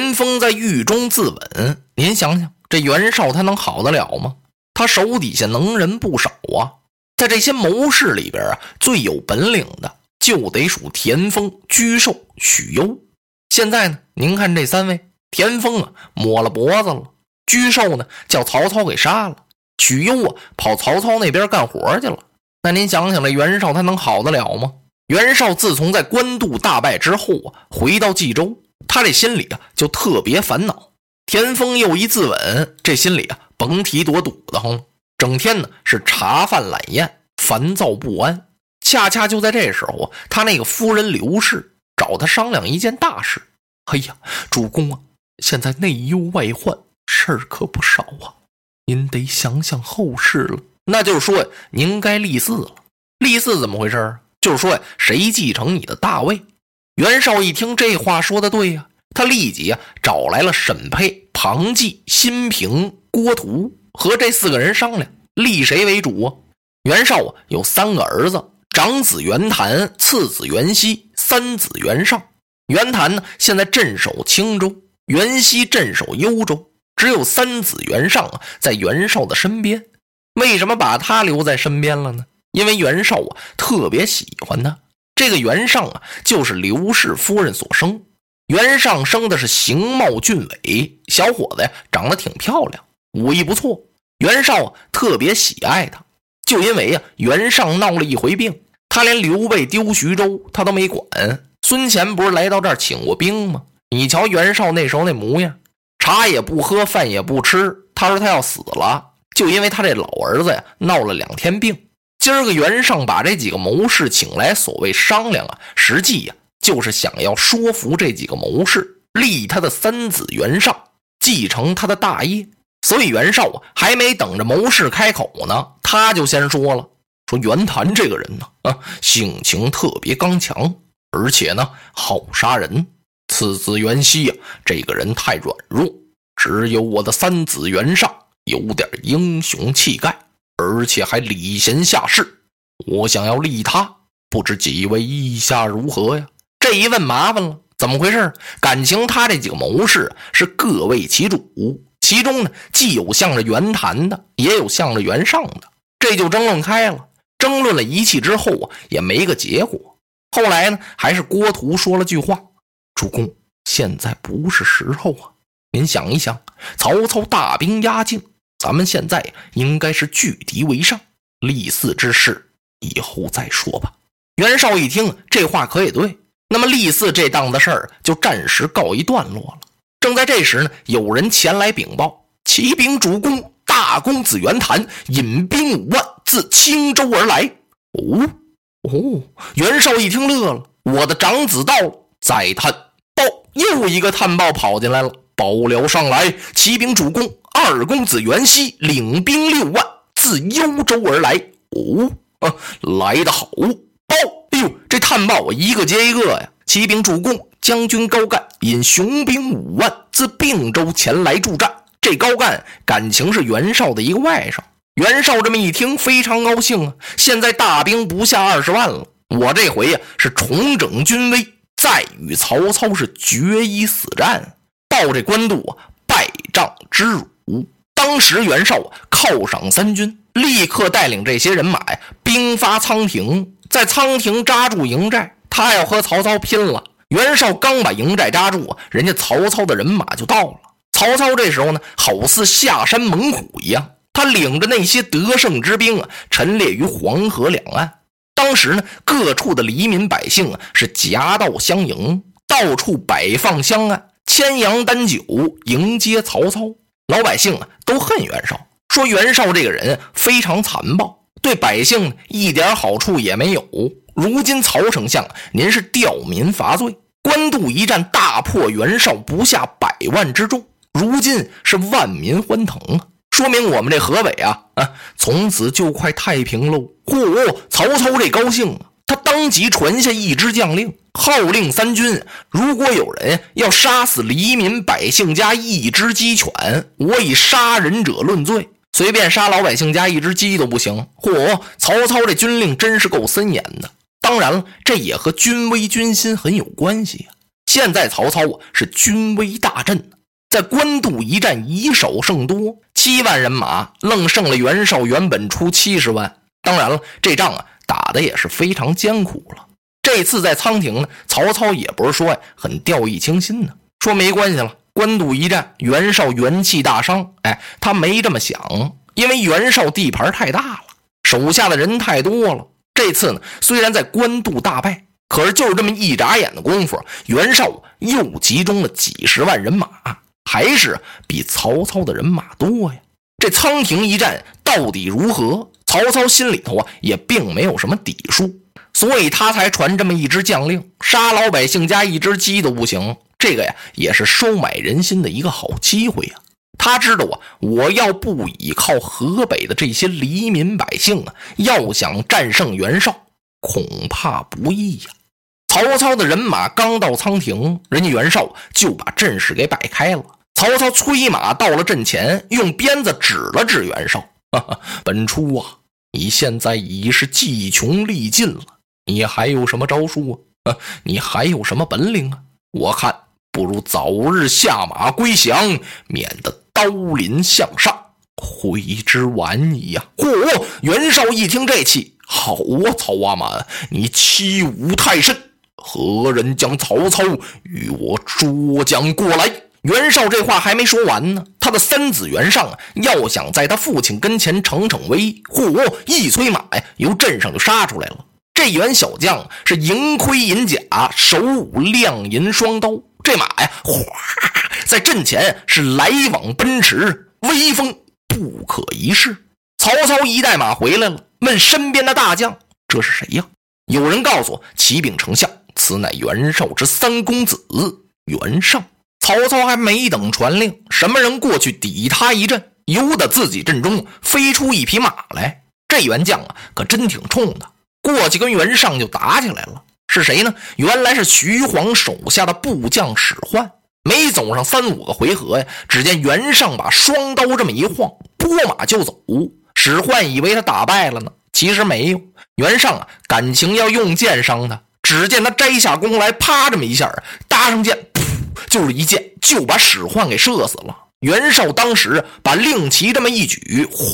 田丰在狱中自刎，您想想，这袁绍他能好得了吗？他手底下能人不少啊，在这些谋士里边啊，最有本领的就得数田丰、沮授、许攸。现在呢，您看这三位，田丰啊抹了脖子了，沮授呢叫曹操给杀了，许攸啊跑曹操那边干活去了。那您想想，这袁绍他能好得了吗？袁绍自从在官渡大败之后啊，回到冀州。他这心里啊，就特别烦恼。田丰又一自刎，这心里啊，甭提多堵得慌。整天呢是茶饭懒宴，烦躁不安。恰恰就在这时候，他那个夫人刘氏找他商量一件大事。哎呀，主公啊，现在内忧外患，事儿可不少啊，您得想想后事了。那就是说呀，您该立嗣了。立嗣怎么回事啊？就是说呀，谁继承你的大位？袁绍一听这话说的对呀，他立即啊找来了沈佩、庞纪、辛平、郭图和这四个人商量，立谁为主啊？袁绍啊有三个儿子，长子袁谭，次子袁熙，三子袁尚。袁谭呢现在镇守青州，袁熙镇守幽州，只有三子袁尚啊在袁绍的身边。为什么把他留在身边了呢？因为袁绍啊特别喜欢他。这个袁尚啊，就是刘氏夫人所生。袁尚生的是形貌俊伟，小伙子呀，长得挺漂亮，武艺不错。袁绍啊，特别喜爱他，就因为呀，袁尚闹了一回病，他连刘备丢徐州他都没管。孙乾不是来到这儿请过兵吗？你瞧袁绍那时候那模样，茶也不喝，饭也不吃。他说他要死了，就因为他这老儿子呀，闹了两天病。今儿个袁尚把这几个谋士请来，所谓商量啊，实际呀就是想要说服这几个谋士立他的三子袁尚继承他的大业。所以袁绍啊还没等着谋士开口呢，他就先说了：“说袁谭这个人呢，啊性情特别刚强，而且呢好杀人。次子袁熙呀，这个人太软弱，只有我的三子袁尚有点英雄气概。”而且还礼贤下士，我想要立他，不知几位意下如何呀？这一问麻烦了，怎么回事？感情他这几个谋士是各为其主，其中呢既有向着袁谭的，也有向着袁尚的，这就争论开了。争论了一气之后啊，也没个结果。后来呢，还是郭图说了句话：“主公，现在不是时候啊！您想一想，曹操大兵压境。”咱们现在应该是拒敌为上，立嗣之事以后再说吧。袁绍一听这话可也对，那么立嗣这档子事儿就暂时告一段落了。正在这时呢，有人前来禀报：启禀主公，大公子袁谭引兵五万自青州而来。哦哦，袁绍一听乐了，我的长子到。再探报，又一个探报跑进来了。报了上来，启禀主公，二公子袁熙领兵六万自幽州而来。哦，啊，来得好！报，哎呦，这探报啊一个接一个呀。启禀主公，将军高干引雄兵五万自并州前来助战。这高干感情是袁绍的一个外甥。袁绍这么一听，非常高兴啊！现在大兵不下二十万了，我这回呀是重整军威，再与曹操是决一死战。到这官渡啊，败仗之辱。当时袁绍，犒赏三军，立刻带领这些人马，兵发仓亭，在仓亭扎住营寨。他要和曹操拼了。袁绍刚把营寨扎住，人家曹操的人马就到了。曹操这时候呢，好似下山猛虎一样，他领着那些得胜之兵啊，陈列于黄河两岸。当时呢，各处的黎民百姓啊，是夹道相迎，到处摆放香案。牵羊担酒迎接曹操，老百姓啊都恨袁绍，说袁绍这个人非常残暴，对百姓一点好处也没有。如今曹丞相您是吊民伐罪，官渡一战大破袁绍不下百万之众，如今是万民欢腾啊，说明我们这河北啊啊从此就快太平喽。嚯，曹操这高兴啊！他当即传下一支将令，号令三军：如果有人要杀死黎民百姓家一只鸡犬，我以杀人者论罪。随便杀老百姓家一只鸡都不行。嚯，曹操这军令真是够森严的。当然了，这也和军威军心很有关系啊现在曹操啊是军威大振，在官渡一战以少胜多，七万人马愣胜了袁绍原本出七十万。当然了，这仗啊打的也是非常艰苦了。这次在仓亭呢，曹操也不是说呀很掉以轻心呢，说没关系了，官渡一战袁绍元气大伤。哎，他没这么想，因为袁绍地盘太大了，手下的人太多了。这次呢，虽然在官渡大败，可是就是这么一眨眼的功夫，袁绍又集中了几十万人马，还是比曹操的人马多呀。这仓亭一战到底如何？曹操心里头啊也并没有什么底数，所以他才传这么一支将令，杀老百姓家一只鸡都不行。这个呀，也是收买人心的一个好机会呀。他知道啊，我要不依靠河北的这些黎民百姓啊，要想战胜袁绍，恐怕不易呀。曹操的人马刚到仓亭，人家袁绍就把阵势给摆开了。曹操催马到了阵前，用鞭子指了指袁绍：“哈哈，本初啊，你现在已是计穷力尽了，你还有什么招数啊？你还有什么本领啊？我看不如早日下马归降，免得……”刀临向上，悔之晚矣呀！嚯！袁绍一听这气，好啊，曹阿瞒，你欺吾太甚！何人将曹操与我捉将过来？袁绍这话还没说完呢，他的三子袁尚啊，要想在他父亲跟前逞逞威，嚯！一催马呀，由阵上就杀出来了。这员小将是银盔银甲，手舞亮银双刀。这马呀，哗，在阵前是来往奔驰，威风不可一世。曹操一带马回来了，问身边的大将：“这是谁呀？”有人告诉：“启禀丞相，此乃袁绍之三公子袁尚。”曹操还没等传令，什么人过去抵他一阵？由得自己阵中飞出一匹马来。这员将啊，可真挺冲的，过去跟袁尚就打起来了。是谁呢？原来是徐晃手下的部将史涣。没走上三五个回合呀，只见袁尚把双刀这么一晃，拨马就走。史涣以为他打败了呢，其实没有。袁尚啊，感情要用剑伤他。只见他摘下弓来，啪这么一下，搭上剑，噗，就是一箭就把史涣给射死了。袁绍当时把令旗这么一举，哗，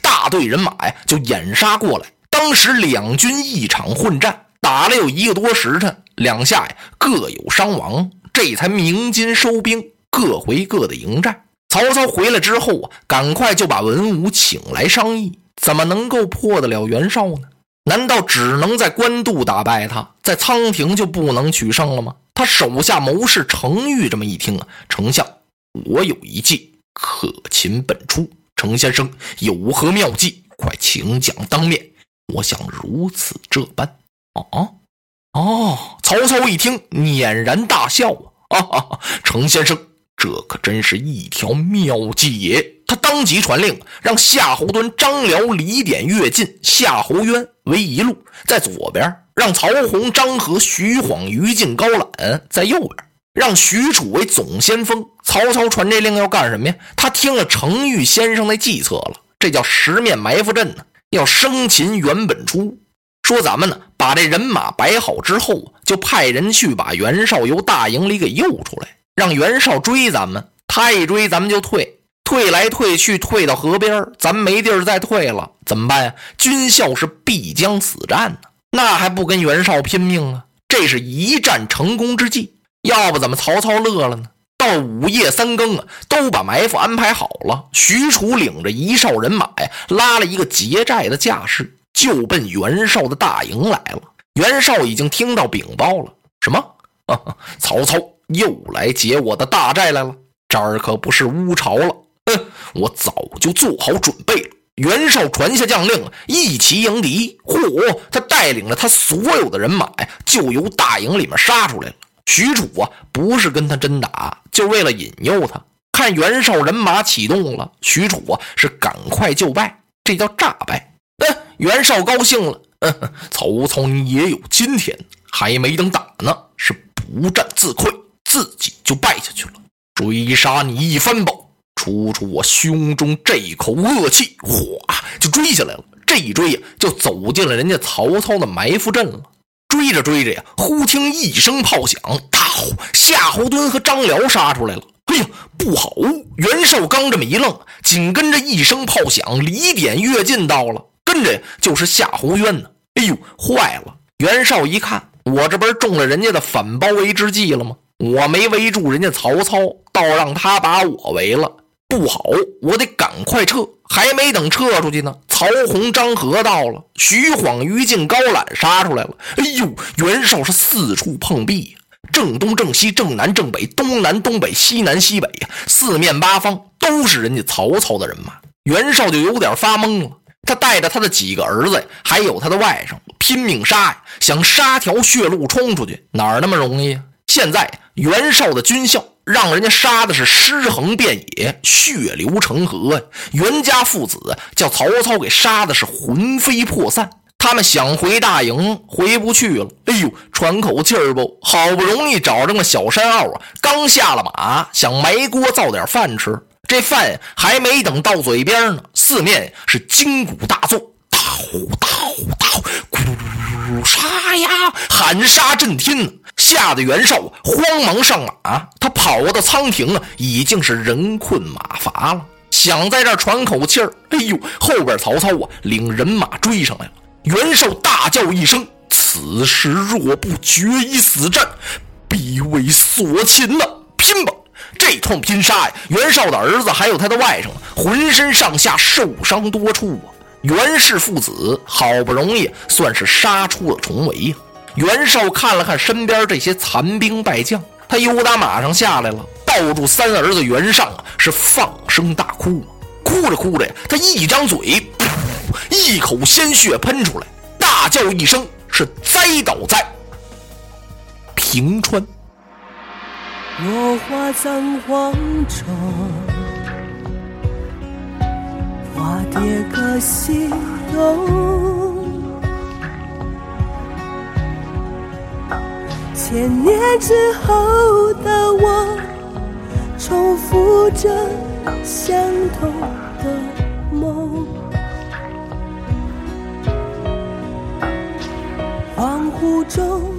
大队人马呀就掩杀过来。当时两军一场混战。打了有一个多时辰，两下呀各有伤亡，这才鸣金收兵，各回各的营寨。曹操回来之后啊，赶快就把文武请来商议，怎么能够破得了袁绍呢？难道只能在官渡打败他，在仓亭就不能取胜了吗？他手下谋士程昱这么一听啊，丞相，我有一计可擒本初，程先生有何妙计？快请讲当面。我想如此这般。哦哦，曹操一听，俨然大笑啊！啊，程先生，这可真是一条妙计也。他当即传令，让夏侯惇、张辽、李典、乐进、夏侯渊为一路，在左边；让曹洪、张合、徐晃、于禁、高览在右边；让许褚为总先锋。曹操传这令要干什么呀？他听了程昱先生的计策了，这叫十面埋伏阵呢，要生擒袁本初。说咱们呢，把这人马摆好之后，就派人去把袁绍由大营里给诱出来，让袁绍追咱们。他一追，咱们就退，退来退去，退到河边咱没地儿再退了，怎么办呀？军校是必将死战呢，那还不跟袁绍拼命啊？这是一战成功之计。要不怎么曹操乐了呢？到午夜三更啊，都把埋伏安排好了。许褚领着一哨人马呀，拉了一个劫寨的架势。就奔袁绍的大营来了。袁绍已经听到禀报了，什么？曹操又来劫我的大寨来了。这儿可不是乌巢了。哼，我早就做好准备了。袁绍传下将令，一齐迎敌。嚯，他带领了他所有的人马呀，就由大营里面杀出来了。许褚啊，不是跟他真打，就为了引诱他。看袁绍人马启动了，许褚啊是赶快就败，这叫诈败。嗯，袁绍高兴了。嗯，曹操你也有今天，还没等打呢，是不战自溃，自己就败下去了。追杀你一番吧，出出我胸中这一口恶气。哗，就追下来了。这一追呀，就走进了人家曹操的埋伏阵了。追着追着呀，忽听一声炮响，当夏侯惇和张辽杀出来了。哎呀，不好！袁绍刚这么一愣，紧跟着一声炮响，李典、乐进到了，跟着就是夏侯渊呢。哎呦，坏了！袁绍一看，我这不是中了人家的反包围之计了吗？我没围住人家曹操，倒让他把我围了，不好！我得赶快撤。还没等撤出去呢，曹洪、张合到了，徐晃、于禁、高览杀出来了。哎呦，袁绍是四处碰壁呀，正东、正西、正南、正北、东南、东北、西南、西北呀，四面八方都是人家曹操的人马。袁绍就有点发懵了，他带着他的几个儿子，还有他的外甥，拼命杀呀，想杀条血路冲出去，哪儿那么容易啊？现在袁绍的军校让人家杀的是尸横遍野，血流成河呀！袁家父子叫曹操给杀的是魂飞魄散。他们想回大营，回不去了。哎呦，喘口气儿不？好不容易找着个小山坳啊，刚下了马，想埋锅造点饭吃。这饭还没等到嘴边呢，四面是金鼓大作，大呼大呼大呼，咕噜噜杀呀！喊杀震天呢。吓得袁绍慌忙上马，他跑到仓亭啊，已经是人困马乏了，想在这喘口气儿。哎呦，后边曹操啊，领人马追上来了。袁绍大叫一声：“此时若不决一死战，必为所擒呐！拼吧！”这通拼杀呀，袁绍的儿子还有他的外甥，浑身上下受伤多处啊。袁氏父子好不容易算是杀出了重围呀。袁绍看了看身边这些残兵败将，他由打马上下来了，抱住三儿子袁尚啊，是放声大哭。哭着哭着呀，他一张嘴，一口鲜血喷出来，大叫一声，是栽倒在平川。落花葬黄冢，花蝶各西东。千年之后的我，重复着相同的梦。恍惚中。